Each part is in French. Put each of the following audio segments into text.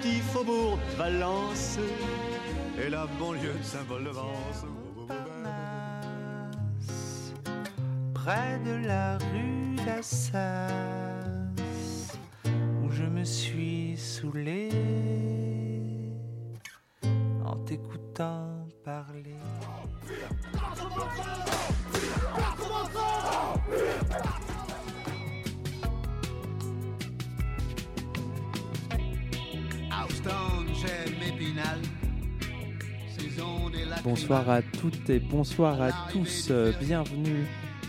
Petit faubourg de Valence et la banlieue de Vence. près de la rue d'Assas, où je me suis saoulé en t'écoutant parler. Bonsoir à toutes et bonsoir à tous. euh, Bienvenue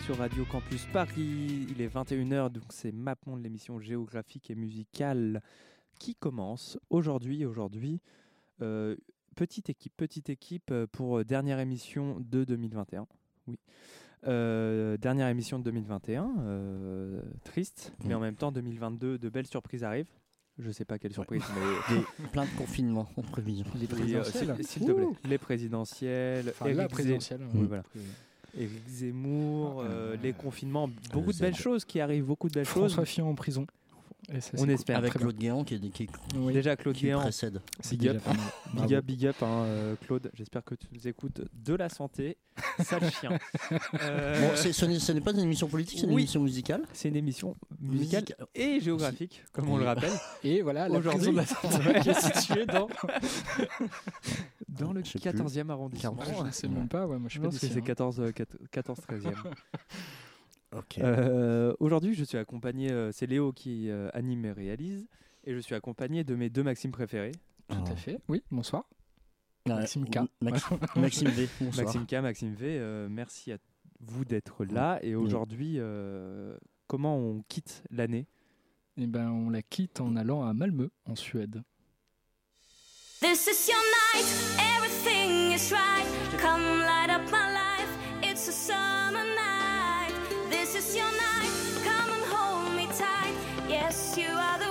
sur Radio Campus Paris. Il est 21h, donc c'est MapMonde, l'émission géographique et musicale qui commence aujourd'hui. Aujourd'hui, euh, petite équipe, petite équipe euh, pour dernière émission de 2021. Oui. Euh, dernière émission de 2021, euh, triste, mais en même temps 2022, de belles surprises arrivent. Je sais pas quelle surprise, mais Des- plein de confinements en prévision. Euh, s'il te plaît. Les présidentielles, Enfin, la Éric Zé- présidentielle. Oui, voilà. Éric Zemmour, euh, Euh, les confinements, beaucoup de belles choses qui arrivent, beaucoup de belles choses. François Fillon en prison on espère. Avec Claude Guéant qui, qui, déjà Claude qui précède. Big up, big up, big up hein, euh, Claude. J'espère que tu nous écoutes de la santé. Sale chien. Euh... Ce n'est pas une émission politique, c'est une émission musicale. C'est une émission musicale et géographique, comme on le rappelle. Et voilà, la prison de la santé qui est située dans, dans le 14e arrondissement. Je ne sais même pas, ouais, moi je sais pas. c'est hein. 14-13e. Euh, aujourd'hui, je suis accompagné, euh, c'est Léo qui euh, anime et réalise, et je suis accompagné de mes deux Maximes préférés. Tout à oh. fait, oui, bonsoir. Maxime K. Maxime V. Bonsoir. Maxime K, Maxime V, merci à vous d'être là. Et aujourd'hui, comment on quitte l'année? Eh ben, on la quitte en allant à Malmö, en Suède. This is your night, everything is right. Come light up my life, it's a summer come and hold me tight. Yes, you are the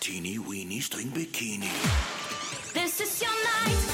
teeny weeny string bikini. This is your night,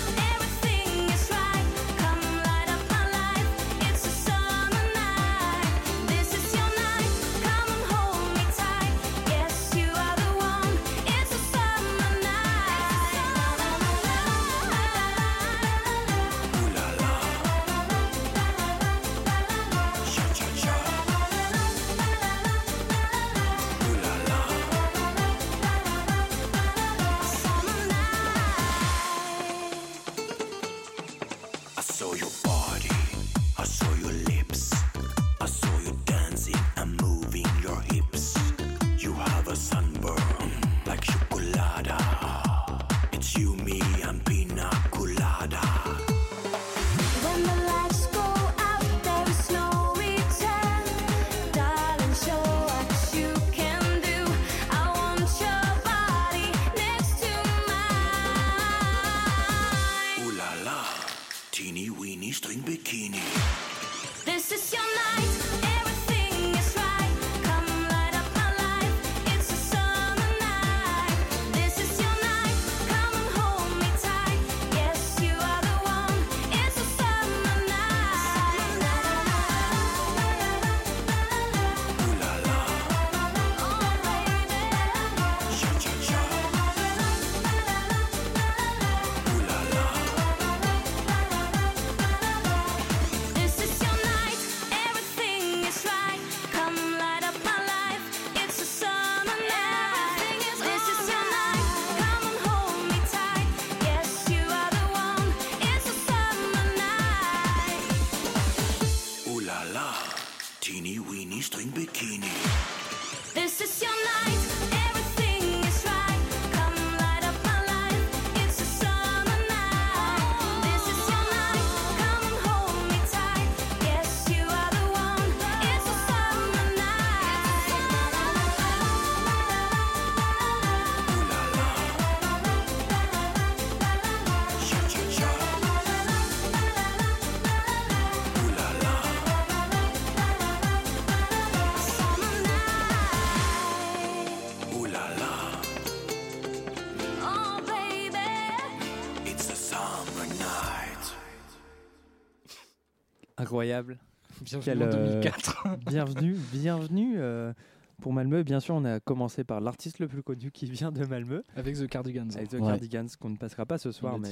Incroyable. Bienvenue en 2004. bienvenue, bienvenue. euh, pour Malmö, bien sûr, on a commencé par l'artiste le plus connu qui vient de Malmö. Avec The Cardigans. Avec The Ouais. Cardigans, qu'on ne passera pas ce soir, mais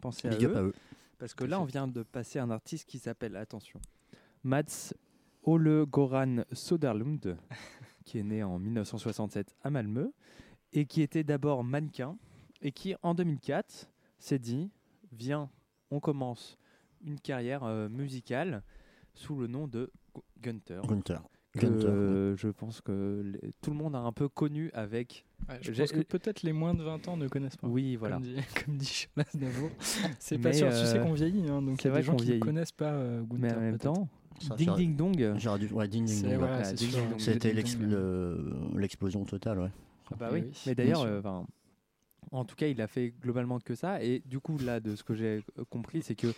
pensez à Big up eux. à eux. Parce que là, on vient de passer un artiste qui s'appelle, attention, Mats Ole Goran Soderlund, qui est né en 1967 à Malmö, et qui était d'abord mannequin, et qui, en 2004, s'est dit, viens, on commence une carrière euh, musicale sous le nom de Gu- Gunther. Gunther. Que, Gunther, euh, je pense que les- tout le monde a un peu connu avec. Ouais, je pense que peut-être les moins de 20 ans ne connaissent pas. Oui, voilà. Comme dit, comme dit. C'est pas sûr, tu sais euh, qu'on vieillit, hein, donc il c'est y a vrai des gens qui ne connaissent pas euh, Gunther. Mais en même temps, Ça, Ding Ding Dong. Dû. Ouais, ding ding dong. ouais. C'était l'explosion totale, ouais. Ah bah oui. oui, Mais d'ailleurs, euh, en tout cas, il a fait globalement que ça. Et du coup, là, de ce que j'ai compris, c'est que,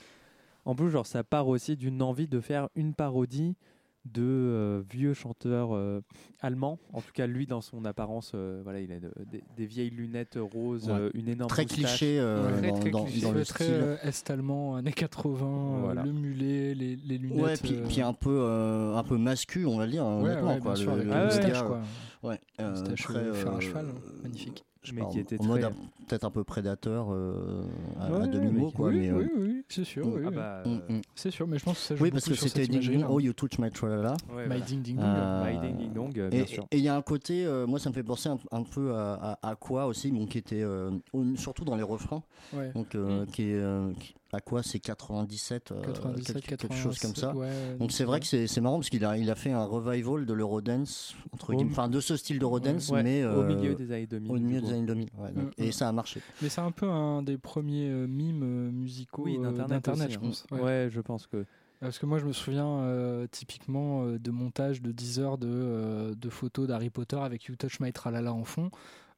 en plus, genre, ça part aussi d'une envie de faire une parodie de euh, vieux chanteurs euh, allemands. En tout cas, lui, dans son apparence, euh, voilà, il a de- des, des vieilles lunettes roses, Ouais. euh, une énorme Très moustache. cliché euh, Très, dans, très dans- cliché. dans le très style. euh, est-allemand, années 80, euh, Voilà. le mulet, les, les lunettes. Ouais, puis, euh, puis un peu, euh, un peu mascu, on va dire, ouais, honnêtement. quoi. bien sûr, Le- avec le Ah ouais, moustache, gars, quoi. Ouais, euh, Moustache très, faire un cheval, hein, magnifique. Mais pas, qui était en très- peut-être un peu prédateur euh, à, Ouais, à demi-mot, quoi. oui, mais, euh, oui, oui, c'est sûr. mm. oui, Ah bah, mm, euh, mm. C'est sûr, mais je pense que ça joue Oui, parce que c'était Ding Oh You Touch My Tralala. ouais, My voilà. Ding Ding Dong. Euh, My Ding Ding Dong, euh, Et bien et- sûr. et il y a un côté, euh, moi ça me fait penser un, un peu à, à, à quoi aussi, donc qui était euh, surtout dans les refrains, Ouais. donc euh, qui est euh, qui- à quoi c'est 97, euh, 97, quelque, quelque chose comme ça. 87, ouais, Donc c'est vrai que c'est marrant parce qu'il a, il a fait un revival de l'Eurodance, entre guillemets, enfin de ce style d'Eurodance, Ouais, mais au euh, milieu des années 2000. au milieu du des coup. années 2000. ouais, donc- Mm, et mm. ça a marché. Mais c'est un peu un des premiers euh, mimes euh, musicaux Oui, euh, d'Internet, je hein. pense. Ouais. Ouais. je pense que. Parce que moi, je me souviens euh, typiquement euh, de montage de 10 heures de, euh, de photos d'Harry Potter avec You Touch My Tralala en fond.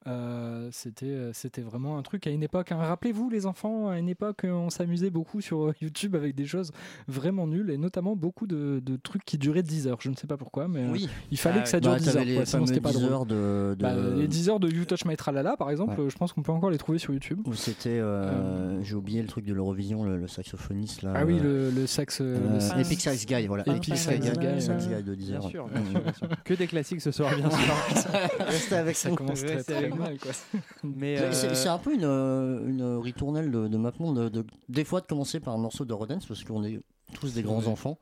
Euh, c'était euh, c'était vraiment un truc à une époque. hein. Rappelez-vous, les enfants, à une époque, euh, on s'amusait beaucoup sur YouTube avec des choses vraiment nulles et notamment beaucoup de, de trucs qui duraient 10 heures. Je ne sais pas pourquoi, mais euh, Oui. il fallait Ah que ça ouais. dure Bah, 10 t'avais heures. les quoi, sinon, fameux c'était pas 10 drôle. heures de. de- Bah, les 10 heures de You Touch My Tralala, par exemple, Ouais. je pense qu'on peut encore les trouver sur YouTube. où c'était, euh, j'ai oublié le truc de l'Eurovision, le, le saxophoniste là. Ah oui, le, le sax. le Epic Sax Guy, voilà. Epic Epic Sax Guy, de 10 Bien heures. sûr, bien sûr, bien sûr. Que des classiques ce soir, bien sûr. Restez avec ça nous. commence très, très Quoi. Mais euh, c'est un peu une, euh, une ritournelle de, de maintenant, de, de- des fois de commencer par un morceau de Rodens, parce qu'on est tous des grands enfants.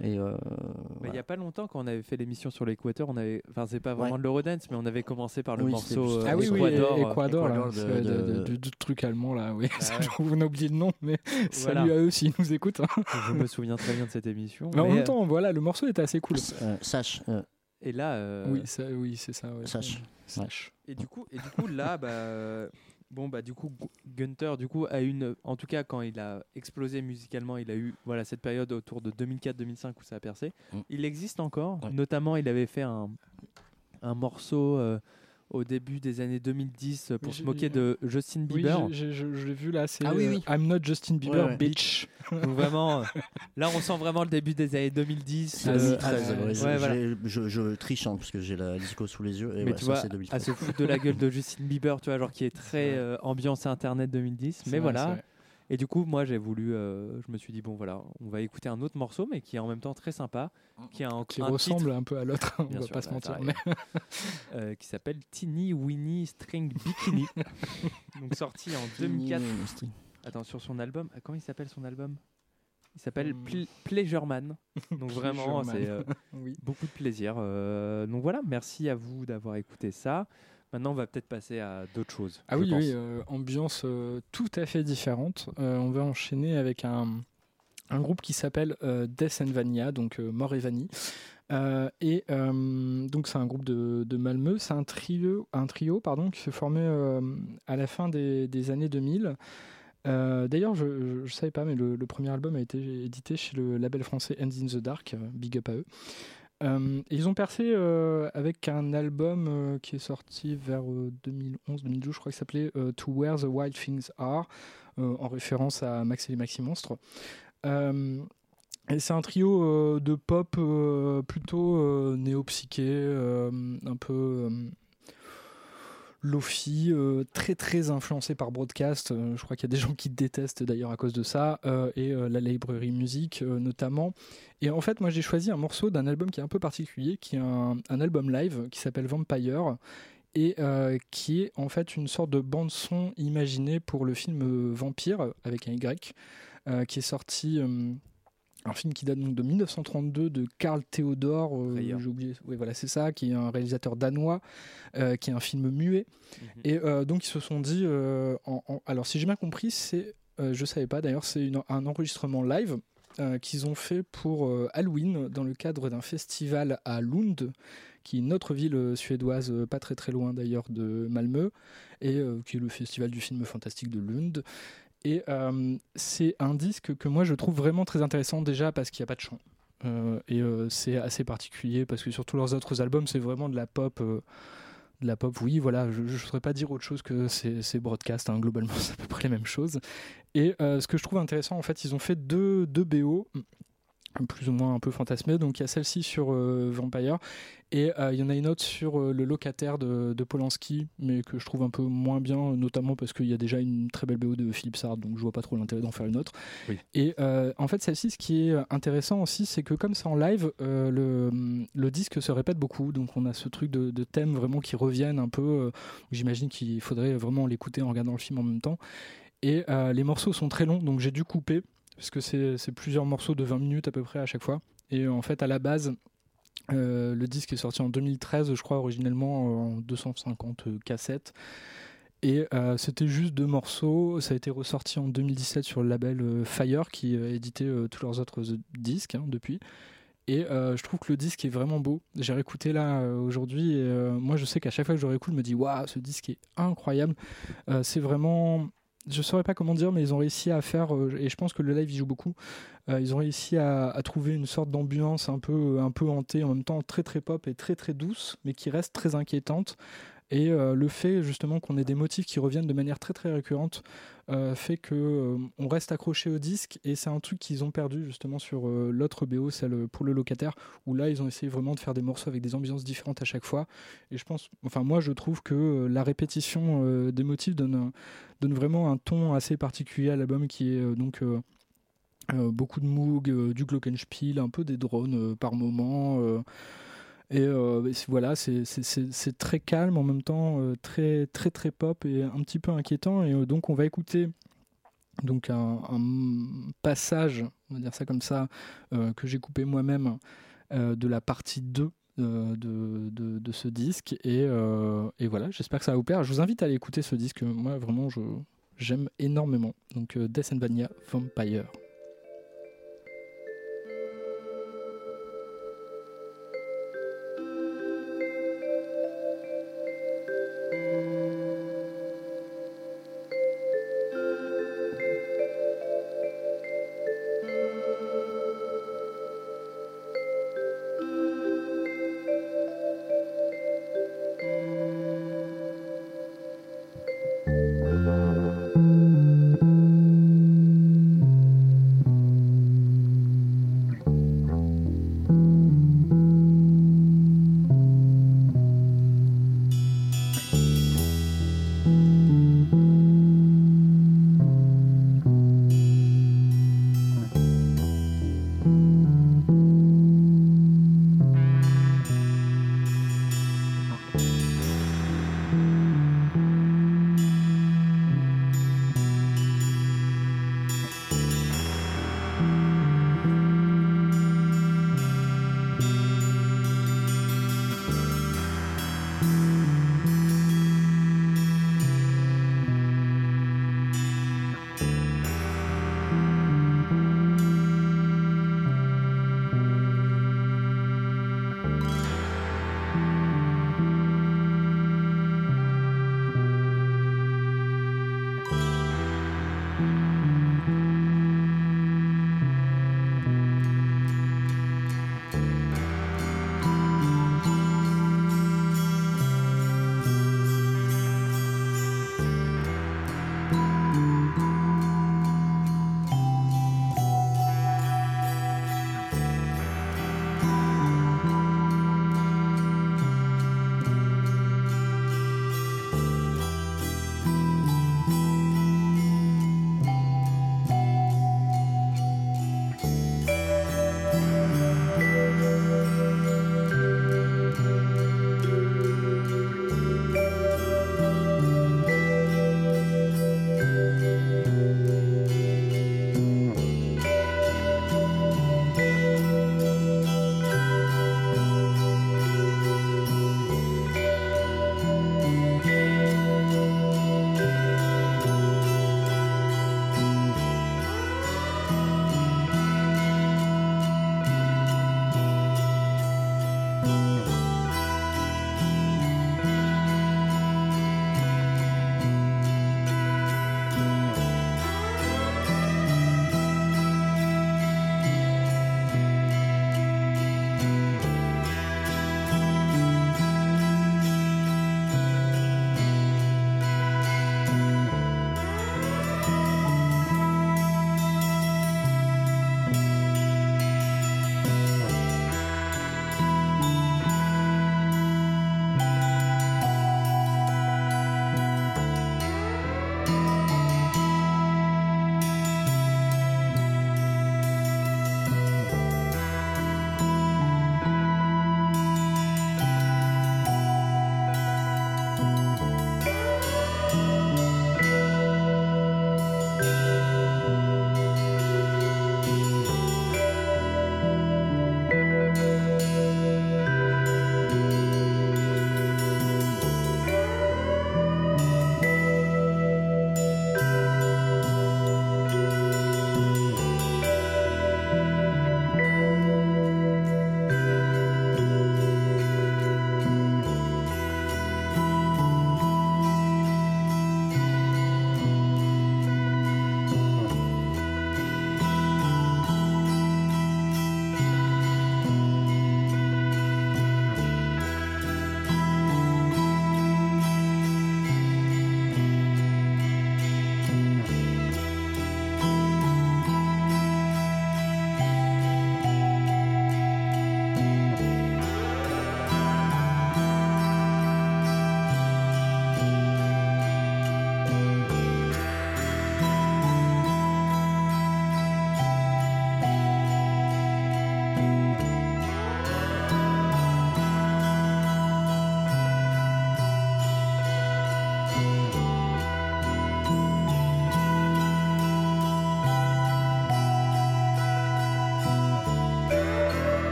Et euh, Mais il voilà. n'y a pas longtemps, quand on avait fait l'émission sur l'Équateur, on avait, enfin c'est pas vraiment Ouais. de l'Eurodance, mais on avait commencé par le Oui, morceau euh, Ah oui, oui, Ecuador. Ecuador, là, Ecuador de- c'est de- de- de- du, du truc allemand là, oui. Ah ouais. on a oublié le nom, mais Voilà. salut à eux s'ils nous écoutent. hein. Je me souviens très bien de cette émission. Mais en même temps, voilà, le morceau était assez cool. Euh, Sache, euh, Et là, euh, Oui, ça, oui, c'est ça. ouais. Sache. Et du coup, et du coup là, bah, bon bah du coup, Gu- Gunther, du coup, a une, en tout cas quand il a explosé musicalement, il a eu voilà cette période autour de 2004-2005 où ça a percé. Mm. Il existe encore. Ouais. Notamment, il avait fait un, un morceau. euh, au début des années 2010 pour Oui, se moquer de Justin Oui, Bieber. j'ai- je, je l'ai vu là, c'est Ah oui, euh, oui. I'm not Justin Bieber, Ouais, ouais. bitch. Donc vraiment, euh, là on sent vraiment le début des années 2010. C'est euh, 2013, à- ouais, je, voilà. je- je triche hein, parce que j'ai la disco sous les yeux. Et Mais ouais, tu ça, vois, c'est à 2013. se foutre de la gueule de Justin Bieber, tu vois, genre qui est très euh, ambiance internet 2010. C'est Mais vrai, voilà. Et du coup, moi j'ai voulu, euh, je me suis dit, bon voilà, on va écouter un autre morceau, mais qui est en même temps très sympa, qui a un, Qui un ressemble titre, un peu à l'autre, on va sûr, pas se bah, mentir. mais- arrive, euh, qui s'appelle Teeny Weeny String Bikini. Donc sorti en 2004. Weeny String. Attends, sur son album, ah, comment il s'appelle son album? Il s'appelle Hmm. Ple- Pleasureman. Donc vraiment, c'est euh, Oui. beaucoup de plaisir. Euh, donc voilà, merci à vous d'avoir écouté ça. Maintenant, on va peut-être passer à d'autres choses. Ah oui, pense. oui, euh, ambiance euh, tout à fait différente. Euh, on va enchaîner avec un, un groupe qui s'appelle Death and Vania, donc Mort et Vanille. Et donc c'est un groupe de, de Malmö, c'est un trio, un trio pardon, qui s'est formé à la fin des, des années 2000. Euh, D'ailleurs, je ne savais pas, mais le, le premier album a été édité chez le label français Hands in the Dark, big up à eux. Euh, ils ont percé euh, avec un album euh, qui est sorti vers 2011-2012, je crois, qui s'appelait To Where the Wild Things Are, en référence à Max et les Maxi Monstres. Et c'est un trio de pop plutôt néo-psyché, un peu Lofi, euh, très très influencé par Broadcast. Euh, je crois qu'il y a des gens qui détestent d'ailleurs à cause de ça, euh, et la librairie musique notamment. Et en fait, moi j'ai choisi un morceau d'un album qui est un peu particulier, qui est un, album live qui s'appelle Vampire et qui est en fait une sorte de bande son imaginée pour le film Vampire avec un Y, qui est sorti. Un film qui date donc de 1932 de Karl Theodor, euh, j'ai oublié, oui voilà c'est ça, qui est un réalisateur danois, euh, qui est un film muet. Mhm. Et euh, donc ils se sont dit, euh, en- en- alors si j'ai bien compris, c'est, je savais pas d'ailleurs, c'est un enregistrement live qu'ils ont fait pour Halloween dans le cadre d'un festival à Lund, qui est une autre ville suédoise, pas très très loin d'ailleurs de Malmö, et qui est le festival du film fantastique de Lund. Et euh, c'est un disque que moi je trouve vraiment très intéressant déjà parce qu'il n'y a pas de chant. Euh, et euh, c'est assez particulier parce que sur tous leurs autres albums, c'est vraiment de la pop. de la pop, oui, voilà, je ne saurais pas dire autre chose que c'est broadcast, hein, globalement, c'est à peu près les mêmes choses. Et ce que je trouve intéressant, en fait, ils ont fait deux, deux BO, plus ou moins un peu fantasmées. Donc il y a celle-ci sur euh, Vampire, et euh, il y en a une autre sur euh, le locataire de, de Polanski, mais que je trouve un peu moins bien, notamment parce qu'il y a déjà une très belle BO de Philippe Sard, donc je vois pas trop l'intérêt d'en faire une autre. Oui. Et en fait, celle-ci, ce qui est intéressant aussi, c'est que comme c'est en live, euh, le, le disque se répète beaucoup. Donc on a ce truc de, de thèmes vraiment qui reviennent un peu. J'imagine qu'il faudrait vraiment l'écouter en regardant le film en même temps. Et les morceaux sont très longs, donc j'ai dû couper, parce que c'est plusieurs morceaux de 20 minutes à peu près à chaque fois. Et en fait, à la base, euh, le disque est sorti en 2013, je crois, originellement en 250 cassettes. Et euh, c'était juste deux morceaux. Ça a été ressorti en 2017 sur le label euh, Fire, qui a édité tous leurs autres disques hein, depuis. Et je trouve que le disque est vraiment beau. J'ai réécouté là aujourd'hui. Moi, je sais qu'à chaque fois que je réécoute, je me dis Waouh, ce disque est incroyable. C'est vraiment. Je saurais pas comment dire, mais ils ont réussi à faire, euh, et je pense que le live y joue beaucoup. euh, ils ont réussi à, trouver une sorte d'ambiance un peu, un peu hantée, en même temps très très pop et très très douce, mais qui reste très inquiétante. Et euh, le fait justement qu'on ait des motifs qui reviennent de manière très très récurrente euh, fait que euh, on reste accroché au disque et c'est un truc qu'ils ont perdu justement sur l'autre BO, celle pour le locataire, où là ils ont essayé vraiment de faire des morceaux avec des ambiances différentes à chaque fois. Et je pense, enfin moi je trouve que la répétition des motifs donne, donne vraiment un ton assez particulier à l'album qui est donc beaucoup de Moog, du Glockenspiel, un peu des drones par moment. Et euh, c'est- voilà, c'est- très calme en même temps, euh, très très très pop et un petit peu inquiétant. Et euh, donc on va écouter donc un, passage, on va dire ça comme ça, que j'ai coupé moi-même de la partie 2 euh, de, de, ce disque. Et, et voilà, j'espère que ça va vous plaire. Je vous invite à aller écouter ce disque. Moi, vraiment, j'aime énormément. Donc, Death and Vania Vampire.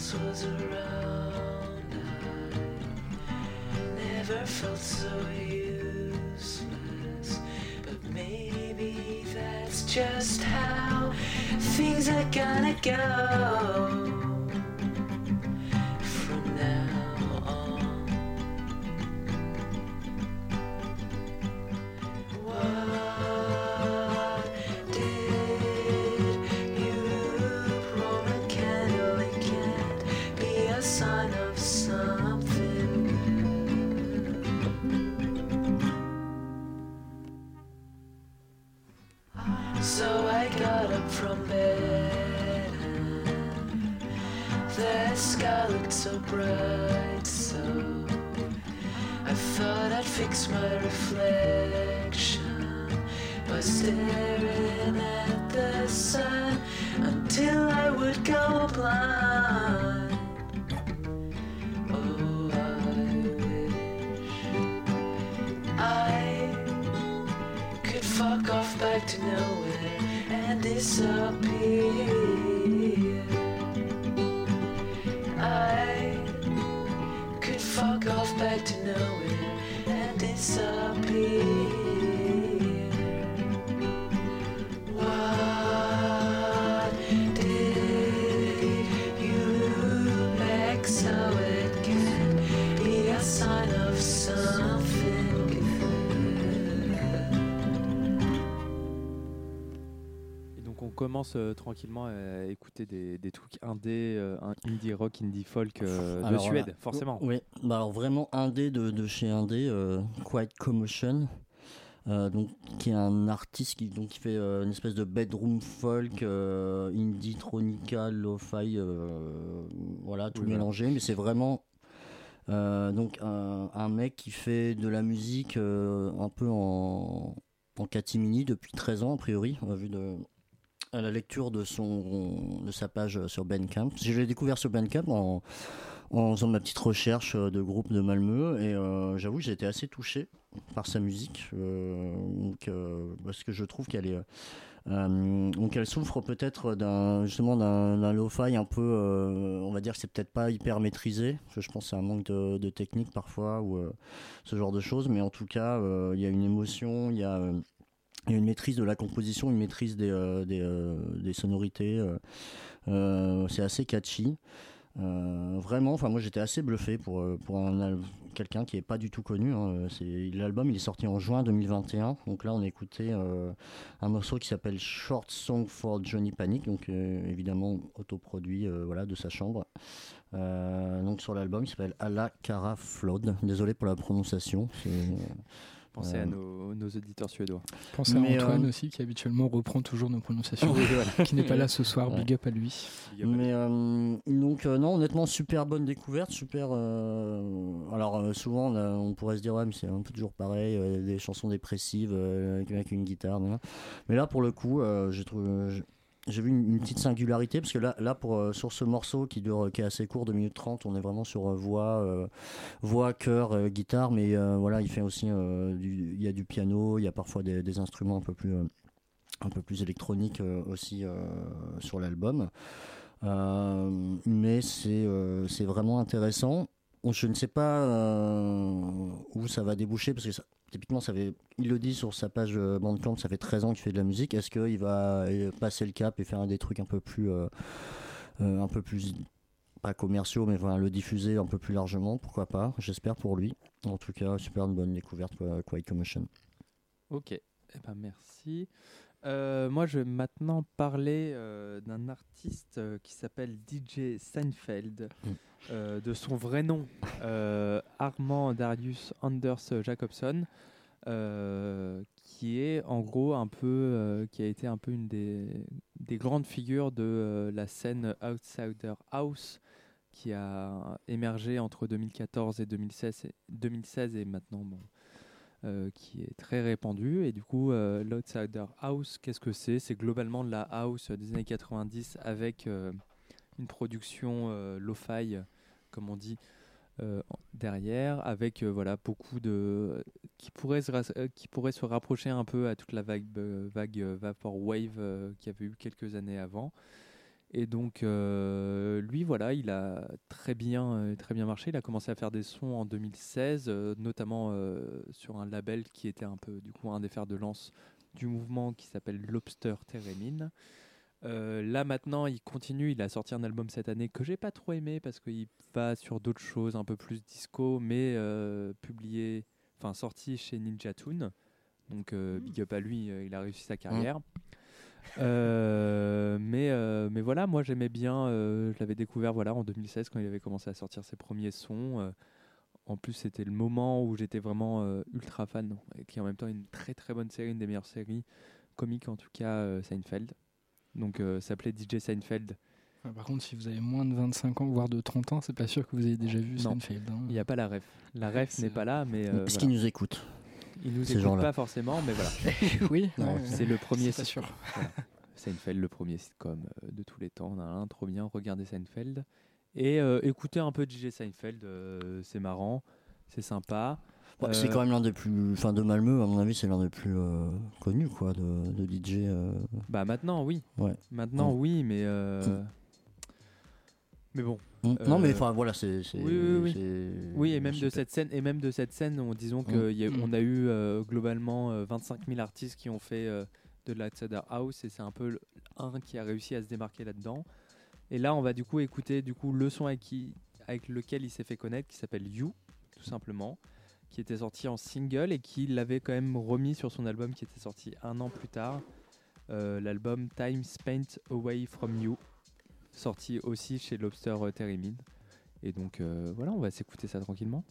Else was around. I never felt so useless, but maybe that's just how things are gonna go commence euh, tranquillement à écouter des, des trucs indé, euh, indie rock, indie folk euh, de Suède, forcément. Oui, bah alors vraiment indé de, de chez indé, Quiet Commotion. donc, qui est un artiste qui, donc, qui fait une espèce de bedroom folk, indie, tronica, lo-fi, voilà, tout Oui, mélangé. Mais c'est vraiment donc un, un mec qui fait de la musique un peu en, en catimini depuis 13 ans, a priori, vu de, à la lecture de, son, de sa page sur Bandcamp. Je l'ai découvert sur Bandcamp en, en faisant ma petite recherche de groupe de Malmö et euh, j'avoue que j'ai été assez touché par sa musique euh, euh, parce que je trouve qu'elle est donc elle souffre peut-être d'un justement d'un lo-fi un peu on va dire que c'est peut-être pas hyper maîtrisé je pense c'est un manque de, de technique parfois ou ce genre de choses mais en tout cas il y a une émotion il y a il y a une maîtrise de la composition, une maîtrise des, euh, euh, des sonorités. euh, c'est assez catchy. Vraiment, enfin moi j'étais assez bluffé pour, pour un quelqu'un qui est pas du tout connu. hein. L'album, il est sorti en juin 2021. Donc là, on a écouté un morceau qui s'appelle Short Song for Johnny Panic, donc évidemment autoproduit, voilà, de sa chambre. Donc sur l'album, il s'appelle Ala Cara Flood. Désolé pour la prononciation. Pensez euh, à nos, nos auditeurs suédois. Pensez à Mais, Antoine euh, aussi qui habituellement reprend toujours nos prononciations, Oui, voilà. qui n'est pas là ce soir. Ouais. Big up à lui. Mais euh, donc euh, non, honnêtement, super bonne découverte, super. euh, alors euh, souvent, on, pourrait se dire ouais, mais c'est un peu toujours pareil, euh, des chansons dépressives euh, avec, une guitare. nan. Mais là, pour le coup, euh, j'ai trouvé. J'ai- vu une, petite singularité parce que là, là pour, euh, sur ce morceau qui est assez court, 2 minutes 30, on est vraiment sur euh, voix, euh, voix, chœur, guitare, mais voilà, il fait aussi il y a du piano, il y a parfois des, des instruments un peu plus un peu plus électroniques aussi sur l'album. Mais c'est c'est vraiment intéressant. Je ne sais pas où ça va déboucher parce que ça- typiquement, ça fait, il le dit sur sa page euh, Bandcamp, ça fait 13 ans qu'il fait de la musique. Est-ce qu'il va euh, passer le cap et faire des trucs un peu plus, euh, un peu plus pas commerciaux, mais voilà, le diffuser un peu plus largement? Pourquoi pas? J'espère pour lui. En tout cas, super une bonne découverte, Quiet Commotion. Ok, eh ben, merci. Euh, moi, je vais maintenant parler euh, d'un artiste euh, qui s'appelle DJ Seinfeld, Mm. de son vrai nom, Armand Darius Anders Jacobson. qui est en gros un peu, qui a été un peu une des, des grandes figures de la scène Outsider House, qui a émergé entre 2014 et 2016 et, 2016 et maintenant bon, euh, qui est très répandu. Et du coup, euh, l'Outsider House, qu'est-ce que c'est? C'est globalement de la house des années 90 avec euh, une production euh, lo-fi, comme on dit, derrière, avec voilà beaucoup de qui pourrait se qui pourrait se rapprocher un peu à toute la vague vague vaporwave qu'il y avait eu quelques années avant. Et donc euh, lui voilà, il a très bien euh, très bien marché. Il a commencé à faire des sons en 2016, euh, notamment euh, sur un label qui était un peu du coup un des fers de lance du mouvement qui s'appelle Lobster Theremin. Là maintenant, il continue. Il a sorti un album cette année que j'ai pas trop aimé parce qu'il va sur d'autres choses, un peu plus disco, mais publié, enfin sorti chez Ninja Tune. Donc euh, big up à lui, il a réussi sa carrière. Euh, mais, euh, mais voilà, moi j'aimais bien. euh, je l'avais découvert voilà en 2016 quand il avait commencé à sortir ses premiers sons. euh, en plus, c'était le moment où j'étais vraiment euh, ultra fan, et qui est en même temps une très très bonne série, une des meilleures séries comiques en tout cas, euh, Seinfeld. Donc euh, ça s'appelait DJ Seinfeld. Ouais, Par contre, si vous avez moins de 25 ans, voire de 30 ans, c'est pas sûr que vous ayez déjà vu Non. Seinfeld. hein. Il n'y a pas la ref. La ref n'est pas là, mais. euh, voilà. qu'ils nous écoutent Ils nous écoutent pas forcément, mais voilà. Oui, c'est le premier C'est sûr. Voilà. Seinfeld, le premier sitcom euh, de tous les temps. Nan, nan, trop bien, regardez Seinfeld. Et euh, écoutez un peu DJ Seinfeld, euh, c'est marrant, c'est sympa. Ouais, C'est quand même l'un des plus. Enfin, de Malmö, à mon avis, c'est l'un des plus connus, quoi, de, de DJ. Bah maintenant, oui. Ouais. Maintenant, oui, mais. Euh, Mais bon. Mm. Non, mais Euh, enfin, voilà, c'est. Oui, oui, oui. c'est- Oui, et même de cette scène, et même de cette scène, on, disons Mm. qu'on a eu euh, globalement euh, 25 000 artistes qui ont fait euh, de l'Outsider House, et c'est un peu un qui a réussi à se démarquer là-dedans. Et là, on va du coup écouter du coup le son avec, qui, avec lequel il s'est fait connaître, qui s'appelle You, tout simplement, qui était sorti en single et qui l'avait quand même remis sur son album qui était sorti un an plus tard, euh, l'album Time Spent Away From You, sorti aussi chez Lobster euh, Theremin. Et donc euh, voilà, on va s'écouter ça tranquillement.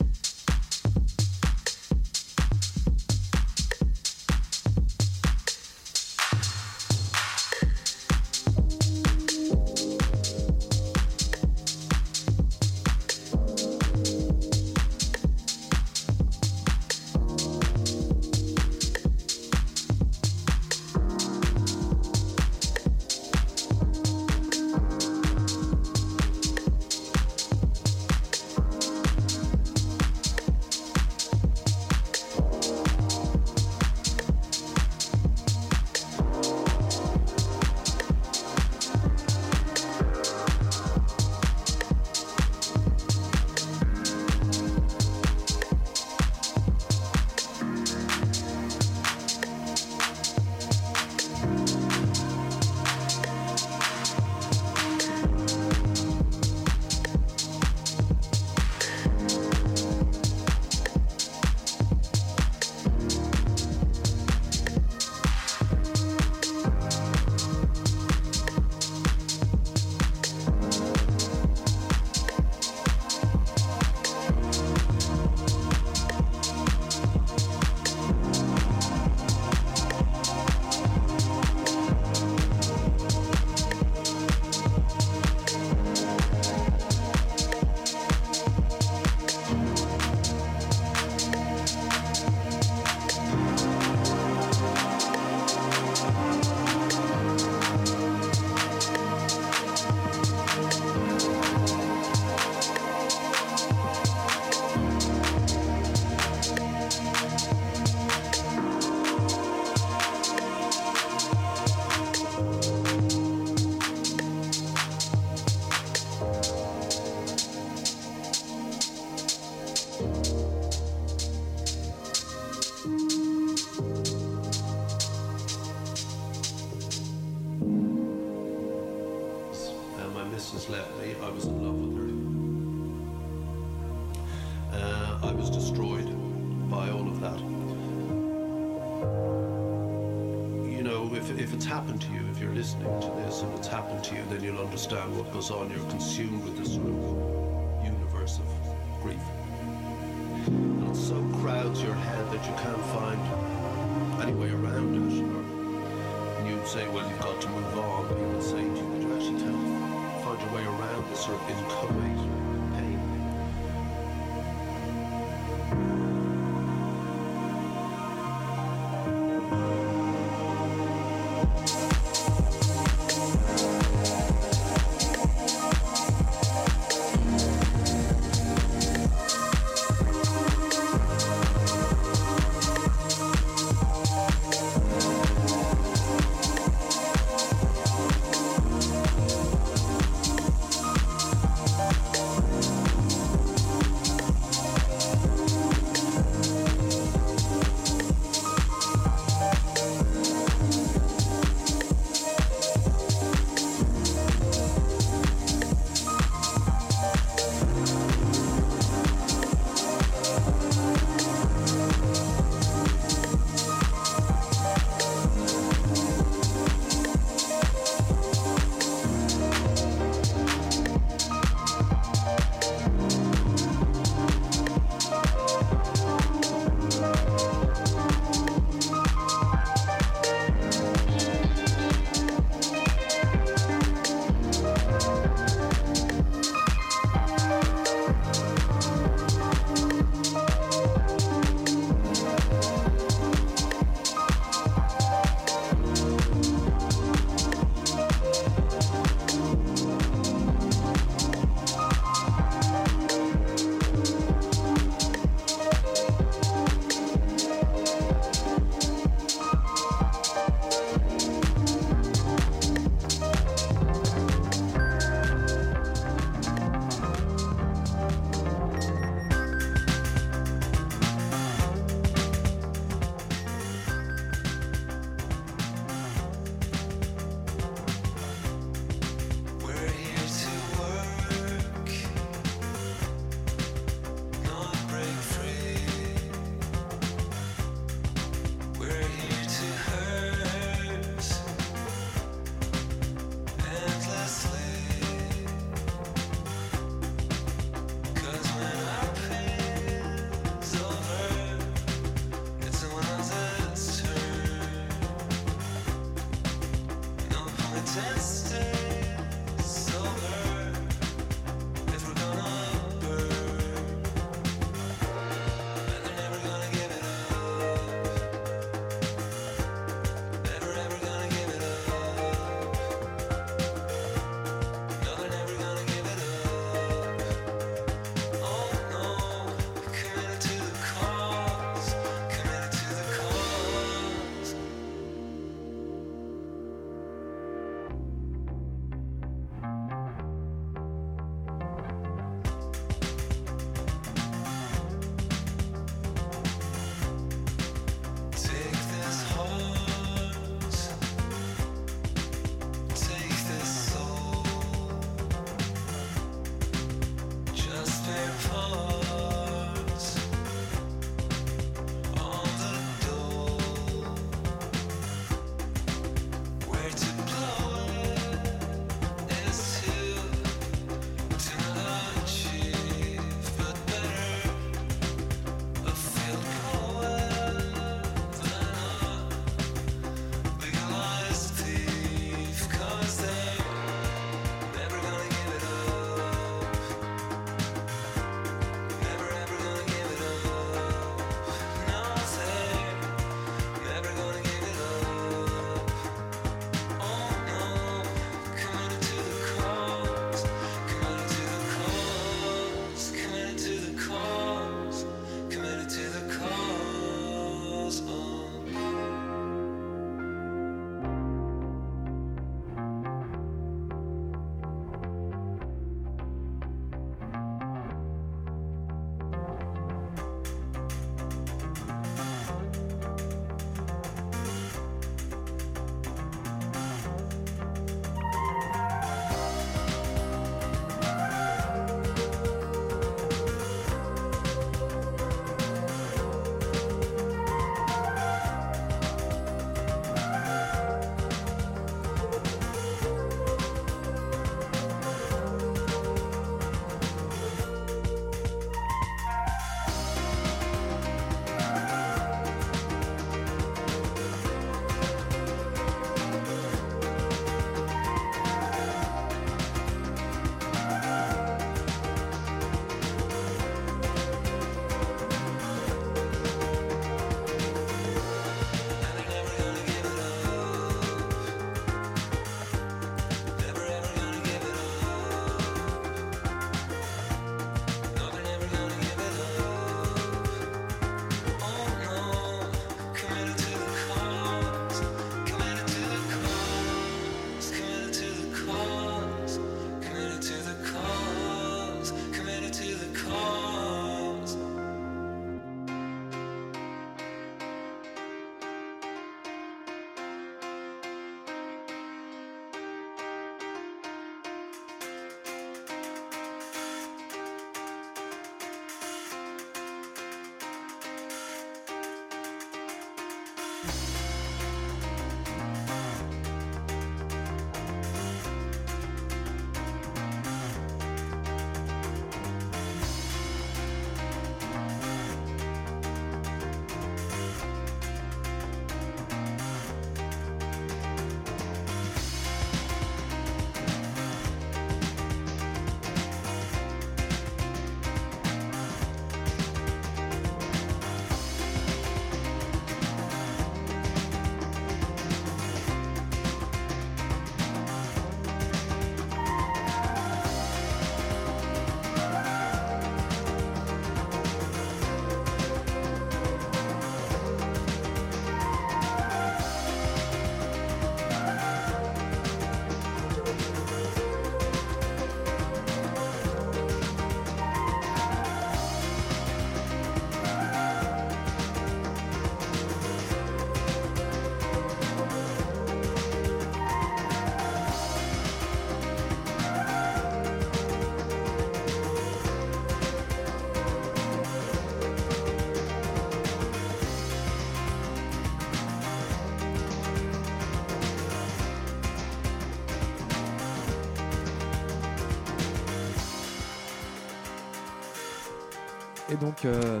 Et donc, euh,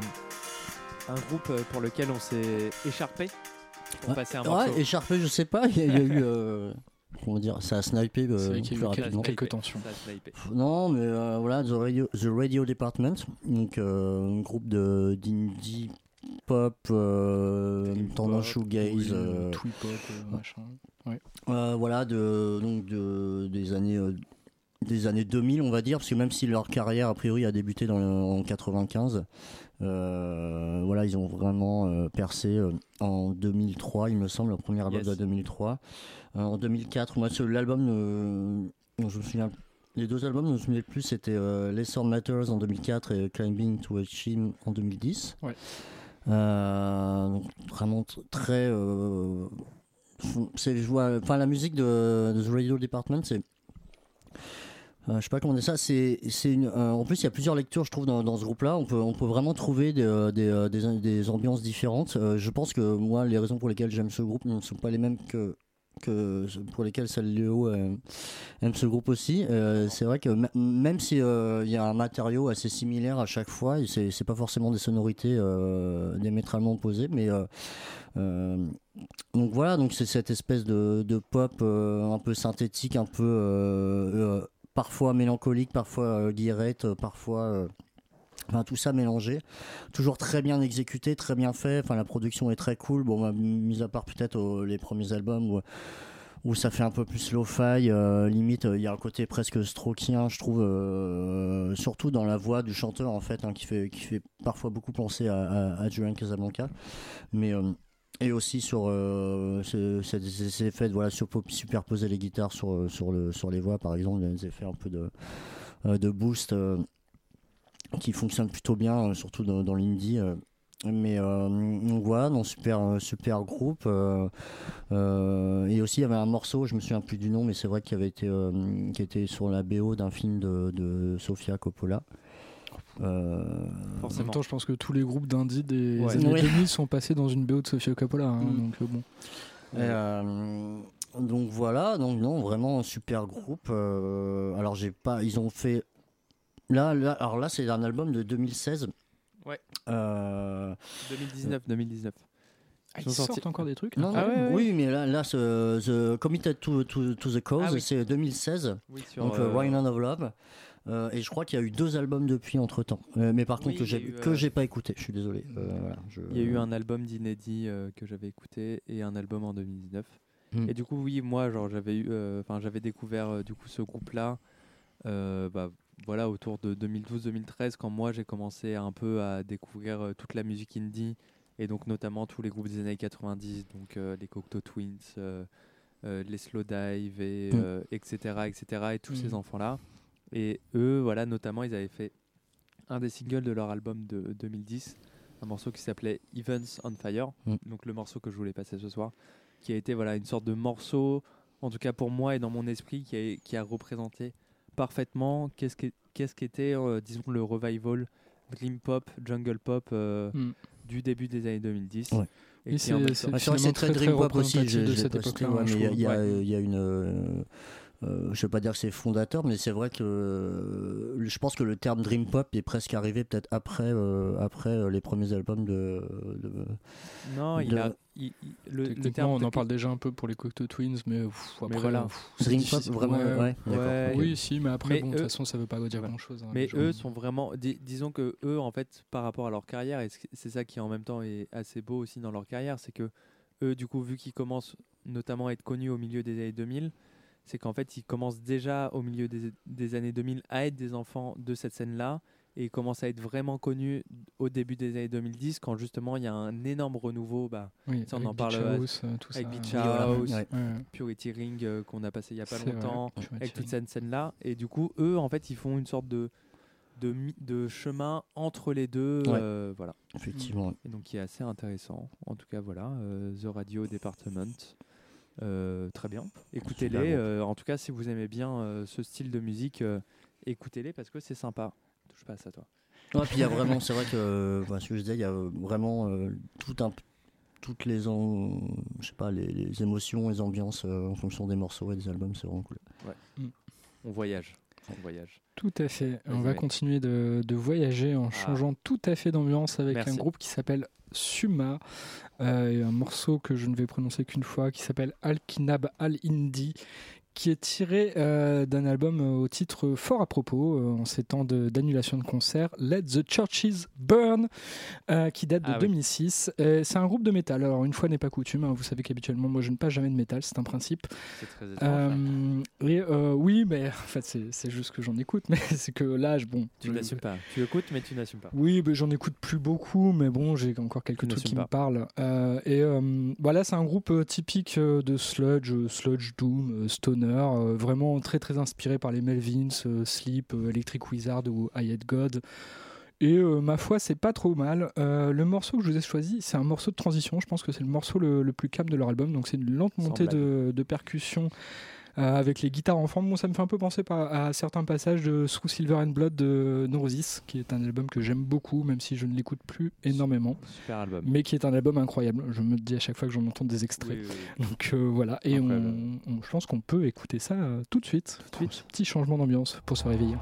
un groupe euh, pour lequel on s'est écharpé pour Ouais. passer un Ouais, morceau. écharpé, je sais pas. Il y a, il y a eu. euh, comment dire Ça a snipé euh, plus a eu rapidement. quelques tensions. Non, mais euh, voilà, The Radio, The Radio Department, donc euh, un groupe de d'indie pop, euh, tendance shoegaze, euh, twee pop, euh, machin. Ouais. euh, voilà, de, donc de, des années. Des années 2000 on va dire parce que même si leur carrière a priori a débuté dans, en 95 euh, voilà ils ont vraiment euh, percé euh, en 2003 il me semble le premier album Yes. de 2003 Euh, en 2004 moi l'album dont je me souviens les deux albums dont je me souviens le plus c'était euh, Lesser Matters en 2004 et Climbing to a Chim en 2010 Ouais. Euh, donc vraiment tr- très c'est je vois enfin la musique de, de The Radio Department c'est je sais pas comment dire ça. C'est, c'est une, euh, en plus, il y a plusieurs lectures, je trouve, dans, ce groupe-là. On peut, on peut vraiment trouver des, euh, des, euh, des, ambiances différentes. Euh, je pense que moi, les raisons pour lesquelles j'aime ce groupe ne sont pas les mêmes que que pour lesquelles celle Léo euh, aime ce groupe aussi. Euh, c'est vrai que même si euh, il y a un matériau assez similaire à chaque fois, et c'est, c'est pas forcément des sonorités euh, diamétralement opposées, mais euh, euh, donc voilà, donc c'est cette espèce de, pop euh, un peu synthétique, un peu euh, euh, parfois mélancolique, parfois euh, guillerette, euh, parfois euh, Enfin, tout ça mélangé, toujours très bien exécuté, très bien fait. Enfin, la production est très cool. Bon, bah, mis à part peut-être les premiers albums où, où ça fait un peu plus lo-fi, limite il y a un côté presque strokien, je trouve, surtout dans la voix du chanteur en fait, hein, qui fait qui fait parfois beaucoup penser à, à, Julian Casablanca, mais et aussi sur euh, ce- ces, effets de superposer les guitares sur euh, sur le sur les voix par exemple, des effets un peu de euh, de boost. qui fonctionne plutôt bien, surtout dans, dans l'indie. Mais donc voilà, non, super, super groupe. et aussi, il y avait un morceau, je me souviens plus du nom, mais c'est vrai qu'il avait été, qui était sur la BO d'un film de, de Sofia Coppola. Euh, En même temps, je pense que tous les groupes d'indie des Ouais. années Oui. 2000 sont passés dans une BO de Sofia Coppola. hein, Mm. Donc euh, bon. Et, euh, donc voilà, donc non, vraiment un super groupe. euh, alors j'ai pas, ils ont fait là, là alors là c'est un album de 2016. Ouais. Euh, 2019, 2019. Ah, Ils ont ils sorti- sortent encore des trucs Non, Ah non, ouais, ouais. oui, mais là, là ce, The Committed to, to, to the Cause, Ah oui. c'est 2016. Oui, sur, donc, Wine of Love. Euh, et je crois qu'il y a eu deux albums depuis entre temps. mais par Oui, contre, que j'ai euh, j'ai pas écouté. Je suis désolé. Euh, voilà, je- Il y a eu un album d'inédit euh, que j'avais écouté et un album en 2019. Mm. Et du coup, oui, moi, genre, j'avais eu, euh, enfin, j'avais découvert euh, du coup ce groupe-là, euh, bah, voilà, autour de 2012-2013, quand moi j'ai commencé un peu à découvrir euh, toute la musique indie et donc notamment tous les groupes des années 90, donc euh, les Cocteau Twins, euh, euh, les Slow Dive et Mm. euh, etc., etc. et tous ces Mm. enfants-là. Et eux, voilà, notamment, ils avaient fait un des singles de leur album de 2010, un morceau qui s'appelait Events on Fire, Mm. donc le morceau que je voulais passer ce soir, qui a été voilà une sorte de morceau, en tout cas pour moi et dans mon esprit, qui a, qui a représenté parfaitement qu'est-ce qu'est- qu'est-ce qu'était, euh, disons, le revival dream pop, jungle pop euh, Mm. du début des années 2010. Ouais. Et c'est- très, très, très Dream Pop aussi. de cette époque-là, ouais, y y, Ouais. il y a une. euh, euh, je vais pas dire que c'est fondateur, mais c'est vrai que euh, je pense que le terme Dream Pop est presque arrivé peut-être après, euh, après euh, les premiers albums de. de- Non, il a. il- il- le, terme on en parle déjà un peu pour les Cocteau Twins, mais pff, après, Mais voilà. pff, Dream Pop, vraiment, ouais. Oui, si, mais après, Mais bon, de toute eux- façon, ça veut pas dire grand-chose. hein, Mais eux sont vraiment, dis- disons que eux en fait par rapport à leur carrière et c'est ça qui en même temps est assez beau aussi dans leur carrière, c'est que eux du coup vu qu'ils commencent notamment à être connus au milieu des années 2000, c'est qu'en fait ils commencent déjà au milieu des, des années 2000 à être des enfants de cette scène là et ils commencent à être vraiment connus au début des années 2010 quand justement il y a un énorme renouveau bah Oui, ça, on en parle Beach House, euh, tout avec ça. Beach House, ouais. Ouais. Purity Ring euh, qu'on a passé il y a pas vrai, longtemps avec toute cette scène là et du coup eux en fait ils font une sorte de de, mi- de chemin entre les deux Ouais. euh, voilà Effectivement. et donc qui est assez intéressant en tout cas voilà euh, The Radio Department Euh, très bien. Écoutez-les euh, en tout cas si vous aimez bien euh, ce style de musique euh, écoutez-les parce que c'est sympa. Touche pas à ça toi. Ouais, puis il y a vraiment, c'est vrai que, euh, voilà, ce que je disais, il y a euh, vraiment euh, tout un, toutes les, en- je sais pas, les, les émotions, les ambiances euh, en fonction des morceaux et des albums, c'est vraiment cool. ouais. On voyage. On voyage. Tout à fait. On va continuer de, de voyager en changeant tout à fait d'ambiance avec Merci. un groupe qui s'appelle Suma euh, un morceau que je ne vais prononcer qu'une fois qui s'appelle Al-Kinab Al-Indi qui est tiré euh, d'un album euh, au titre fort à propos euh, en ces temps de- d'annulation de, concerts, Let the Churches Burn, euh, qui date de Ah oui. 2006. Et C'est un groupe de métal. Alors une fois n'est pas coutume, hein, vous savez qu'habituellement moi je ne passe jamais de métal, c'est un principe. C'est très étrange. Euh, et, euh, oui, mais en fait c'est juste que j'en écoute, mais c'est que là, je- bon, Tu n'assumes pas. Tu écoutes, mais tu n'assumes pas. oui, mais j'en écoute plus beaucoup, mais bon, j'ai encore quelques trucs qui me parlent. Euh, et euh, voilà, c'est un groupe euh, typique euh, de sludge, euh, sludge doom, euh, stoner, euh, vraiment très très inspiré par les Melvins, euh, Sleep, euh, Electric Wizard ou I Hate God. Et euh, ma foi, c'est pas trop mal. Euh, le morceau que je vous ai choisi, c'est un morceau de transition. Je pense que c'est le morceau le, le plus calme de leur album. Donc c'est une lente montée de, de percussion avec les guitares en forme. Bon, ça me fait un peu penser à certains passages de Through Silver and Blood de Neurosis, qui est un album que j'aime beaucoup, même si je ne l'écoute plus énormément. Super album. Mais qui est un album incroyable. Je me dis à chaque fois que j'en entends des extraits. Oui, oui, oui. Donc euh, voilà. Et on, je pense qu'on peut écouter ça euh, tout de suite. Tout de suite. Petit changement d'ambiance pour se réveiller.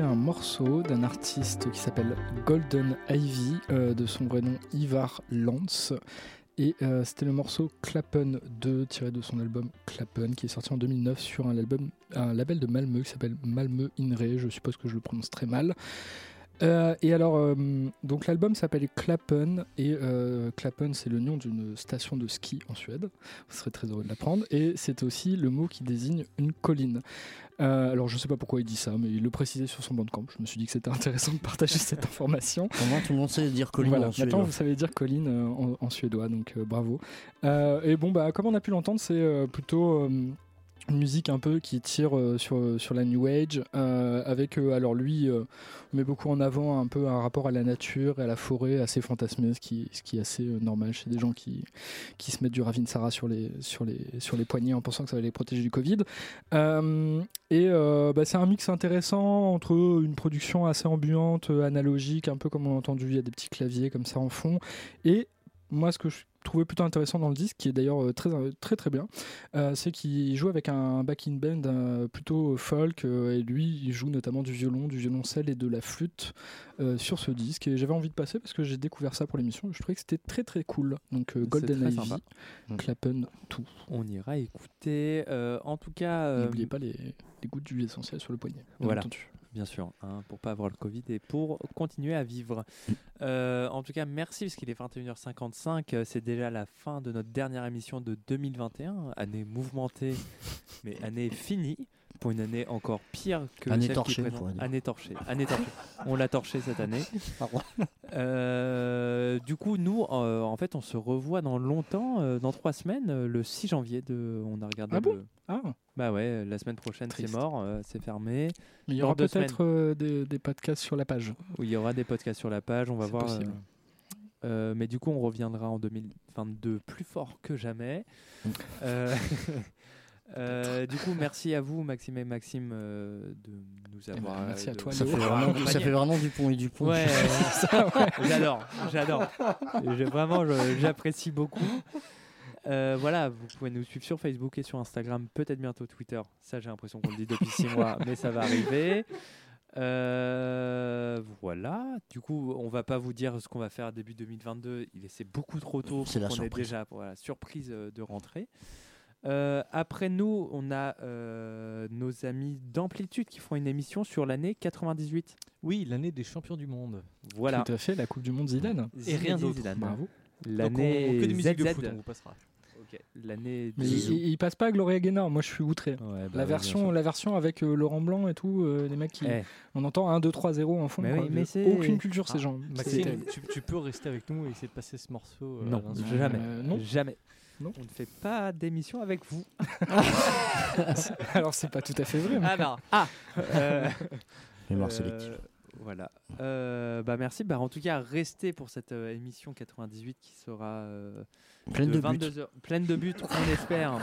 Un morceau d'un artiste qui s'appelle Golden Ivy, euh, de son vrai nom Ivar Lance. Et euh, c'était le morceau Klappen 2, tiré de son album Klappen, qui est sorti en 2009 sur un, album, un label de Malmö qui s'appelle Malmö Inre. Je suppose que je le prononce très mal. Euh, et alors, euh, donc l'album s'appelle Klappen et euh, Klappen c'est le nom d'une station de ski en Suède. Vous serez très heureux de l'apprendre. Et c'est aussi le mot qui désigne une colline. Euh, alors je sais pas pourquoi il dit ça, mais il le précisait sur son bandcamp. Je me suis dit que c'était intéressant de partager cette information. Comment tout le monde sait dire colline Voilà, en suédois maintenant vous savez dire colline euh, en, en suédois, donc euh, bravo. Euh, et bon, bah, comme on a pu l'entendre, c'est euh, plutôt euh, musique un peu qui tire euh, sur, sur la New Age, euh, avec, euh, alors lui, euh, met beaucoup en avant un peu un rapport à la nature et à la forêt assez fantasmé, ce qui, ce qui est assez euh, normal chez des gens qui, qui se mettent du Ravinsara sur les, sur, les, sur les poignets en pensant que ça va les protéger du Covid. Euh, et euh, bah, c'est un mix intéressant entre une production assez ambiante, euh, analogique, un peu comme on a entendu, il y a des petits claviers comme ça en fond, et moi, ce que je trouvais plutôt intéressant dans le disque, qui est d'ailleurs euh, très très très bien, euh, c'est qu'il joue avec un backing band euh, plutôt folk, euh, et lui, il joue notamment du violon, du violoncelle et de la flûte euh, sur ce disque. Et j'avais envie de passer parce que j'ai découvert ça pour l'émission. Je trouvais que c'était très très cool. Donc euh, Golden Ivy, sympa. Klappen, tout. On ira écouter. Euh, en tout cas. euh, N'oubliez pas les, les gouttes d'huile essentielle sur le poignet. Voilà, entendu. Bien sûr, hein, pour pas avoir le Covid et pour continuer à vivre. Euh, en tout cas, merci parce qu'il est 21h55. euh, C'est déjà la fin de notre dernière émission de 2021, année mouvementée, mais année finie. Pour une année encore pire que Année celle qui torchée, présente-. Année torchée. Année torchée. On l'a torchée cette année. Euh, du coup, nous, euh, en fait, on se revoit dans longtemps, euh, dans trois semaines, euh, le 6 janvier. De, on a regardé. Ah bon? Le- Ah. Bah ouais, la semaine prochaine, c'est mort, euh, c'est fermé. Mais il y aura peut-être euh, des, des podcasts sur la page. où il y aura des podcasts sur la page, on va voir. possible. euh, euh, mais du coup, on reviendra en 2022 plus fort que jamais. Euh, euh, du coup, merci à vous, Maxime et Maxime, euh, de nous avoir. ben, merci à de- toi, Ça fait, vraiment, ça fait vraiment du pont et du pont. Ouais, Ça, ouais. j'adore, j'adore. Vraiment, j'apprécie beaucoup. Euh, voilà, vous pouvez nous suivre sur Facebook et sur Instagram, peut-être bientôt Twitter. Ça, j'ai l'impression qu'on le dit depuis six mois, mais ça va arriver. Euh, voilà. Du coup, on va pas vous dire ce qu'on va faire début 2022. Il est c'est beaucoup trop tôt. C'est la pour surprise. déjà voilà, surprise euh, de rentrée. Euh, après nous, on a euh, nos amis d'Amplitude qui font une émission sur l'année 98. Oui, l'année des champions du monde. Voilà. Tout à fait, la Coupe du Monde Zidane. Et rien d'autre. Zidane. Bravo. L'année que des musiques de foot, on vous passera. L'année. Mais il, il- passe pas à Gloria Gaynor, moi je suis outré. Ouais, bah la, version, la version avec euh, Laurent Blanc et tout, euh, les mecs qui. Eh. On entend 1, 2, 3, 0 en fond. Mais quoi. oui, mais Aucune culture, Ah, ces gens. C'est Maxime, tu, tu peux rester avec nous et essayer de passer ce morceau. euh, Non, jamais. Euh, non. Jamais. Non. On ne fait pas d'émission avec vous. Alors c'est pas tout à fait vrai. mais- Ah non. Ah. Euh, Mémoire euh, sélective. Voilà. Euh, bah merci. Bah en tout cas, restez pour cette euh, émission 98 qui sera euh, Pleine de buts. 22 heures, pleine de buts, on espère.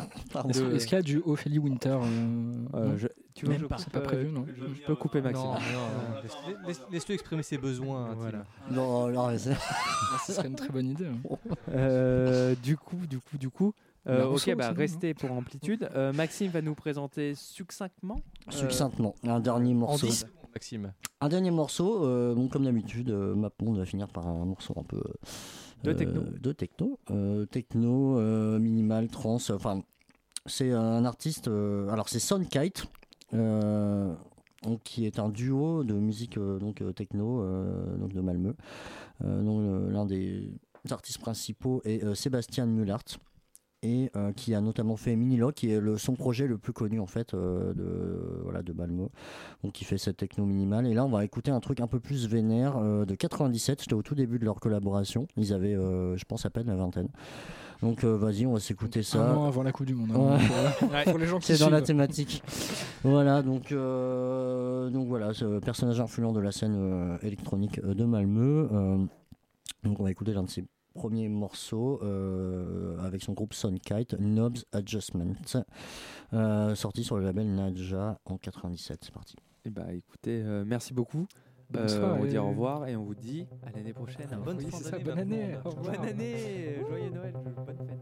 Est-ce De- est-ce qu'il y a du Ophélie Winter euh, Euh, je- tu veux, Même je pas, coupe, pas euh, prévu, non je, je peux couper Maxime. Non, non, non, laisse- laisse- Laisse-le exprimer ses besoins. Voilà. Non, non, mais c'est- Ah, Ce serait une très bonne idée. hein. Euh, du coup, du coup, du coup. euh, ok, bah restez pour amplitude. Euh, Maxime va nous présenter succinctement. euh, Succinctement, un dernier En morceau. 10, Maxime. Un dernier morceau, euh, bon, comme d'habitude, euh, Mapon va finir par un morceau un peu. Euh, De techno. De techno. Euh, techno, euh, minimal, trans. Enfin, c'est un artiste. euh, alors, c'est euh, donc, qui est un duo de musique euh, donc, euh, techno euh, donc de Malmö. Euh, euh, l'un des artistes principaux est euh, Sébastien Mullart et euh, qui a notamment fait Minilock, qui est le, son projet le plus connu en fait euh, de, voilà, de Malmö, donc qui fait cette techno minimale. Et là, on va écouter un truc un peu plus vénère euh, de 97. C'était au tout début de leur collaboration. Ils avaient, euh, je pense, à peine la vingtaine. Donc euh, vas-y, on va s'écouter ça. Un an avant la Coupe du Monde. hein, Ouais. pour, pour les gens qui C'est dans la thématique. voilà, donc, euh, donc voilà, ce personnage influent de la scène euh, électronique euh, de Malmö. euh, donc on va écouter l'un de ses premiers morceaux euh, avec son groupe Soundkite, Knobs Adjustment, euh, sorti sur le label Nadja en 97. C'est parti. Eh bah écoutez, euh, merci beaucoup. Bonne Euh, on dit au revoir et on vous dit à l'année prochaine. Bonne Oui, fin c'est ça, d'année bonne maintenant. année. Bonne. Joyeux Noël. Bonne